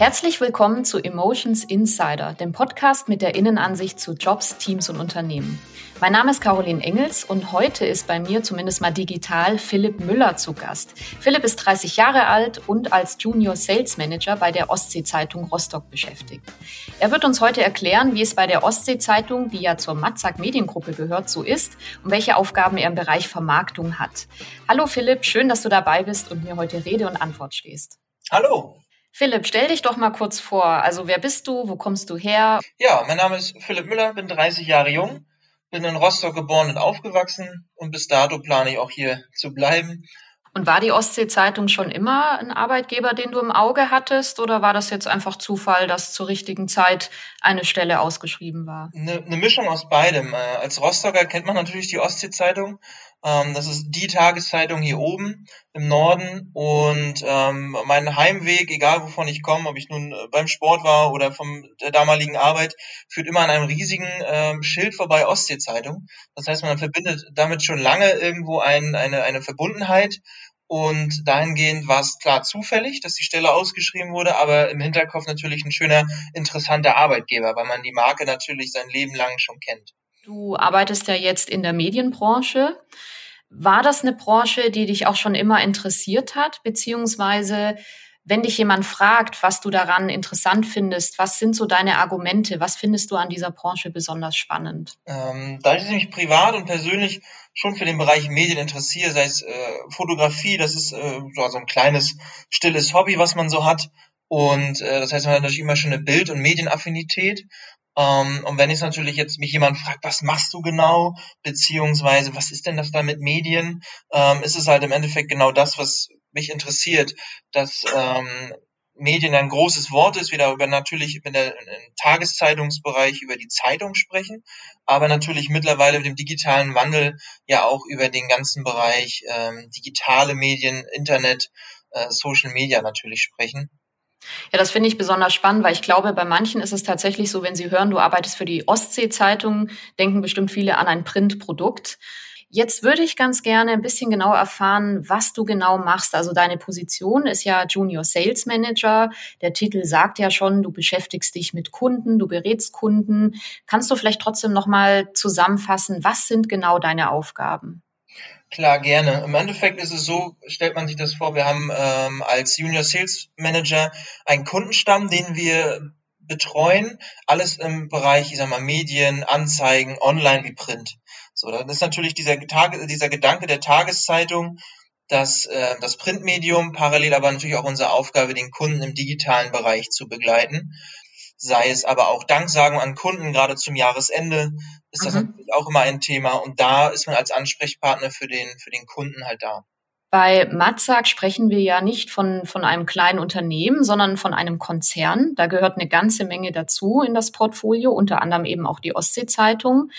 Herzlich willkommen zu Emotions Insider, dem Podcast mit der Innenansicht zu Jobs, Teams und Unternehmen. Mein Name ist Caroline Engels und heute ist bei mir zumindest mal digital Philipp Müller zu Gast. Philipp ist 30 Jahre alt und als Junior Sales Manager bei der Ostsee-Zeitung Rostock beschäftigt. Er wird uns heute erklären, wie es bei der Ostsee-Zeitung, die ja zur Matzak Mediengruppe gehört, so ist und welche Aufgaben er im Bereich Vermarktung hat. Hallo Philipp, schön, dass du dabei bist und mir heute Rede und Antwort stehst. Hallo. Philipp, stell dich doch mal kurz vor. Also wer bist du? Wo kommst du her? Ja, mein Name ist Philipp Müller, bin 30 Jahre jung, bin in Rostock geboren und aufgewachsen und bis dato plane ich auch hier zu bleiben. Und war die Ostsee-Zeitung schon immer ein Arbeitgeber, den du im Auge hattest, oder war das jetzt einfach Zufall, dass zur richtigen Zeit eine Stelle ausgeschrieben war? Eine, eine Mischung aus beidem. Äh, als Rostocker kennt man natürlich die Ostsee-Zeitung. Ähm, das ist die Tageszeitung hier oben im Norden und ähm, mein Heimweg, egal wovon ich komme, ob ich nun äh, beim Sport war oder von der damaligen Arbeit, führt immer an einem riesigen ähm, Schild vorbei Ostsee-Zeitung. Das heißt, man verbindet damit schon lange irgendwo ein, eine, eine Verbundenheit und dahingehend war es klar zufällig, dass die Stelle ausgeschrieben wurde, aber im Hinterkopf natürlich ein schöner, interessanter Arbeitgeber, weil man die Marke natürlich sein Leben lang schon kennt. Du arbeitest ja jetzt in der Medienbranche. War das eine Branche, die dich auch schon immer interessiert hat? Beziehungsweise, wenn dich jemand fragt, was du daran interessant findest, was sind so deine Argumente? Was findest du an dieser Branche besonders spannend? Ähm, da ich mich privat und persönlich schon für den Bereich Medien interessiere, sei es äh, Fotografie, das ist äh, so ein kleines, stilles Hobby, was man so hat. Und äh, das heißt, man hat natürlich immer schon eine Bild- und Medienaffinität. Ähm, und wenn jetzt natürlich jetzt mich jemand fragt, was machst du genau, beziehungsweise was ist denn das da mit Medien, ähm, ist es halt im Endeffekt genau das, was mich interessiert, dass ähm, Medien ein großes Wort ist, wir darüber natürlich in der im Tageszeitungsbereich über die Zeitung sprechen, aber natürlich mittlerweile mit dem digitalen Wandel ja auch über den ganzen Bereich ähm, digitale Medien, Internet, äh, Social Media natürlich sprechen. Ja, das finde ich besonders spannend, weil ich glaube, bei manchen ist es tatsächlich so, wenn sie hören, du arbeitest für die Ostsee-Zeitung, denken bestimmt viele an ein Printprodukt. Jetzt würde ich ganz gerne ein bisschen genau erfahren, was du genau machst. Also deine Position ist ja Junior Sales Manager. Der Titel sagt ja schon, du beschäftigst dich mit Kunden, du berätst Kunden. Kannst du vielleicht trotzdem noch mal zusammenfassen, was sind genau deine Aufgaben? Klar, gerne. Im Endeffekt ist es so, stellt man sich das vor, wir haben ähm, als Junior Sales Manager einen Kundenstamm, den wir betreuen, alles im Bereich, ich sag mal, Medien, Anzeigen, online wie Print. So, dann ist natürlich dieser, Tage, dieser Gedanke der Tageszeitung, dass äh, das Printmedium parallel aber natürlich auch unsere Aufgabe, den Kunden im digitalen Bereich zu begleiten sei es aber auch Danksagen an Kunden, gerade zum Jahresende ist das mhm. natürlich auch immer ein Thema und da ist man als Ansprechpartner für den, für den Kunden halt da. Bei Matzak sprechen wir ja nicht von, von einem kleinen Unternehmen, sondern von einem Konzern. Da gehört eine ganze Menge dazu in das Portfolio, unter anderem eben auch die Ostsee-Zeitung.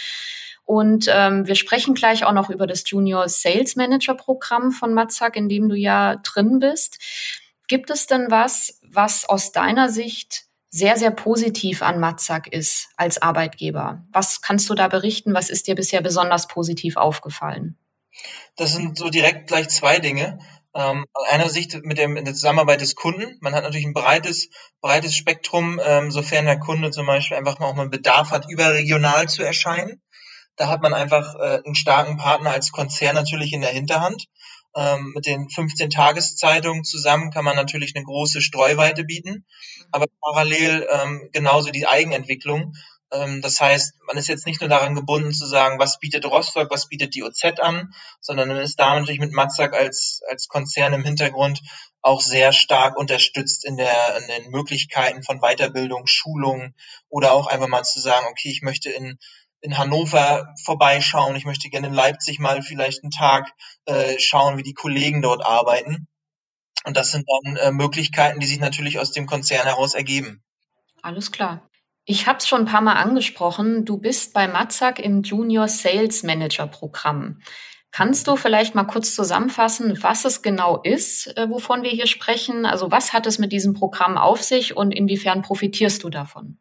Und ähm, wir sprechen gleich auch noch über das Junior Sales Manager Programm von Matzak, in dem du ja drin bist. Gibt es denn was, was aus deiner Sicht sehr, sehr positiv an Matzak ist als Arbeitgeber. Was kannst du da berichten? Was ist dir bisher besonders positiv aufgefallen? Das sind so direkt gleich zwei Dinge. Ähm, einer Sicht mit dem, der Zusammenarbeit des Kunden. Man hat natürlich ein breites, breites Spektrum, ähm, sofern der Kunde zum Beispiel einfach mal auch mal Bedarf hat, überregional zu erscheinen. Da hat man einfach äh, einen starken Partner als Konzern natürlich in der Hinterhand. Ähm, mit den 15 Tageszeitungen zusammen kann man natürlich eine große Streuweite bieten, aber parallel ähm, genauso die Eigenentwicklung. Ähm, das heißt, man ist jetzt nicht nur daran gebunden zu sagen, was bietet Rostock, was bietet die OZ an, sondern man ist da natürlich mit Matzak als, als Konzern im Hintergrund auch sehr stark unterstützt in, der, in den Möglichkeiten von Weiterbildung, Schulung oder auch einfach mal zu sagen, okay, ich möchte in in Hannover vorbeischauen. Ich möchte gerne in Leipzig mal vielleicht einen Tag äh, schauen, wie die Kollegen dort arbeiten. Und das sind dann äh, Möglichkeiten, die sich natürlich aus dem Konzern heraus ergeben. Alles klar. Ich habe es schon ein paar Mal angesprochen. Du bist bei Matzak im Junior Sales Manager Programm. Kannst du vielleicht mal kurz zusammenfassen, was es genau ist, äh, wovon wir hier sprechen? Also was hat es mit diesem Programm auf sich und inwiefern profitierst du davon?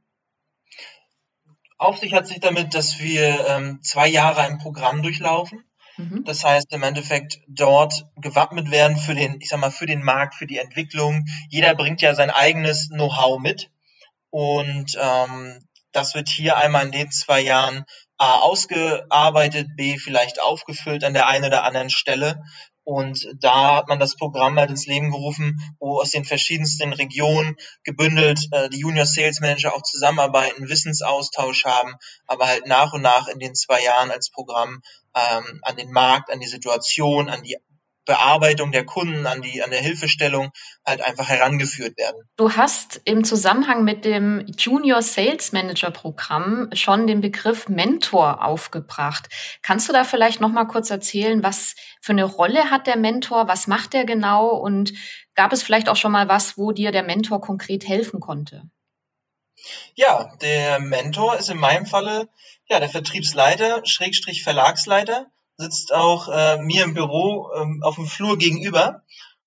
Auf sich hat sich damit, dass wir ähm, zwei Jahre ein Programm durchlaufen. Mhm. Das heißt im Endeffekt dort gewappnet werden für den, ich sag mal, für den Markt, für die Entwicklung. Jeder bringt ja sein eigenes Know-how mit. Und ähm, das wird hier einmal in den zwei Jahren A ausgearbeitet, B vielleicht aufgefüllt an der einen oder anderen Stelle. Und da hat man das Programm halt ins Leben gerufen, wo aus den verschiedensten Regionen gebündelt äh, die Junior Sales Manager auch zusammenarbeiten, Wissensaustausch haben, aber halt nach und nach in den zwei Jahren als Programm ähm, an den Markt, an die Situation, an die Bearbeitung der Kunden, an die, an der Hilfestellung halt einfach herangeführt werden. Du hast im Zusammenhang mit dem Junior Sales Manager Programm schon den Begriff Mentor aufgebracht. Kannst du da vielleicht noch mal kurz erzählen, was für eine Rolle hat der Mentor? Was macht er genau? Und gab es vielleicht auch schon mal was, wo dir der Mentor konkret helfen konnte? Ja, der Mentor ist in meinem Falle ja der Vertriebsleiter, Schrägstrich Verlagsleiter sitzt auch äh, mir im Büro ähm, auf dem Flur gegenüber.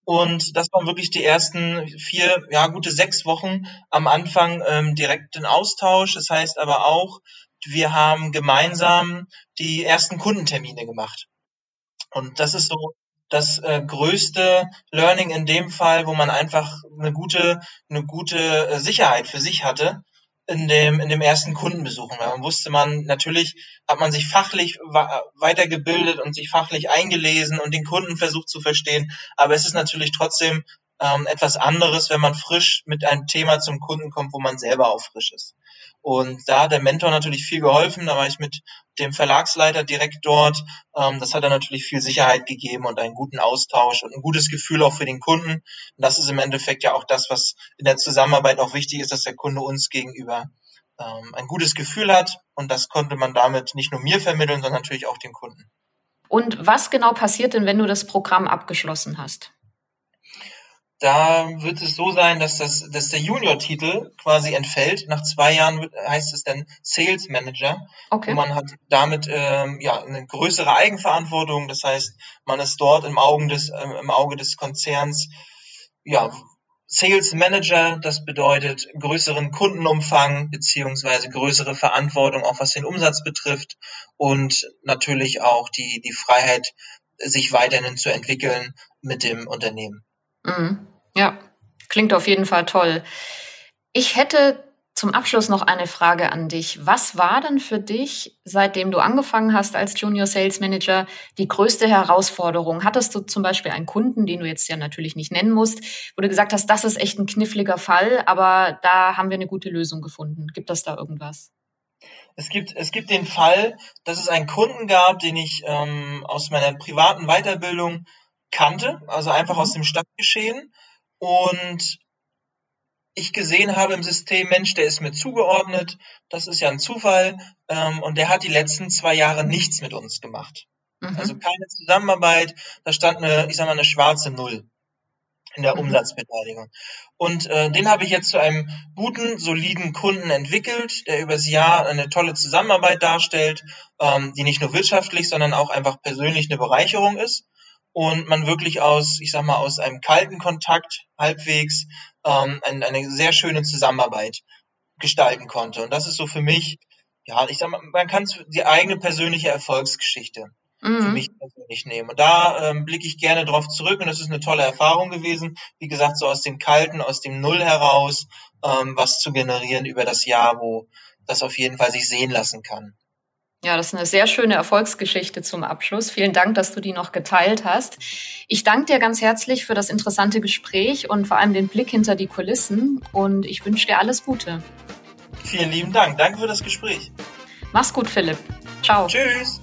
Und das waren wirklich die ersten vier, ja, gute sechs Wochen am Anfang ähm, direkt in Austausch. Das heißt aber auch, wir haben gemeinsam die ersten Kundentermine gemacht. Und das ist so das äh, größte Learning in dem Fall, wo man einfach eine gute, eine gute äh, Sicherheit für sich hatte, in dem, in dem ersten Kundenbesuch. Und dann wusste man, natürlich hat man sich fachlich weitergebildet und sich fachlich eingelesen und den Kunden versucht zu verstehen. Aber es ist natürlich trotzdem ähm, etwas anderes, wenn man frisch mit einem Thema zum Kunden kommt, wo man selber auch frisch ist. Und da hat der Mentor natürlich viel geholfen. Da war ich mit dem Verlagsleiter direkt dort. Ähm, das hat er natürlich viel Sicherheit gegeben und einen guten Austausch und ein gutes Gefühl auch für den Kunden. Und das ist im Endeffekt ja auch das, was in der Zusammenarbeit auch wichtig ist, dass der Kunde uns gegenüber ähm, ein gutes Gefühl hat. Und das konnte man damit nicht nur mir vermitteln, sondern natürlich auch den Kunden. Und was genau passiert denn, wenn du das Programm abgeschlossen hast? Da wird es so sein, dass, das, dass der Junior-Titel quasi entfällt. Nach zwei Jahren heißt es dann Sales Manager. Okay. Und man hat damit ähm, ja, eine größere Eigenverantwortung. Das heißt, man ist dort im, Augen des, äh, im Auge des Konzerns ja, Sales Manager. Das bedeutet größeren Kundenumfang beziehungsweise größere Verantwortung, auch was den Umsatz betrifft. Und natürlich auch die, die Freiheit, sich weiterhin zu entwickeln mit dem Unternehmen. Mhm. Ja, klingt auf jeden Fall toll. Ich hätte zum Abschluss noch eine Frage an dich. Was war denn für dich, seitdem du angefangen hast als Junior Sales Manager, die größte Herausforderung? Hattest du zum Beispiel einen Kunden, den du jetzt ja natürlich nicht nennen musst, wo du gesagt hast, das ist echt ein kniffliger Fall, aber da haben wir eine gute Lösung gefunden. Gibt es da irgendwas? Es gibt, es gibt den Fall, dass es einen Kunden gab, den ich ähm, aus meiner privaten Weiterbildung kannte, also einfach aus mhm. dem Stadtgeschehen und ich gesehen habe im System, Mensch, der ist mir zugeordnet, das ist ja ein Zufall, ähm, und der hat die letzten zwei Jahre nichts mit uns gemacht. Mhm. Also keine Zusammenarbeit, da stand eine, ich sag mal, eine schwarze Null in der mhm. Umsatzbeteiligung. Und äh, den habe ich jetzt zu einem guten, soliden Kunden entwickelt, der übers Jahr eine tolle Zusammenarbeit darstellt, ähm, die nicht nur wirtschaftlich, sondern auch einfach persönlich eine Bereicherung ist und man wirklich aus, ich sag mal, aus einem kalten Kontakt halbwegs ähm, eine, eine sehr schöne Zusammenarbeit gestalten konnte. Und das ist so für mich, ja, ich sag mal, man kann die eigene persönliche Erfolgsgeschichte mhm. für mich persönlich nehmen. Und da ähm, blicke ich gerne drauf zurück und das ist eine tolle Erfahrung gewesen. Wie gesagt, so aus dem Kalten, aus dem Null heraus, ähm, was zu generieren über das Jahr, wo das auf jeden Fall sich sehen lassen kann. Ja, das ist eine sehr schöne Erfolgsgeschichte zum Abschluss. Vielen Dank, dass du die noch geteilt hast. Ich danke dir ganz herzlich für das interessante Gespräch und vor allem den Blick hinter die Kulissen und ich wünsche dir alles Gute. Vielen lieben Dank. Danke für das Gespräch. Mach's gut, Philipp. Ciao. Tschüss.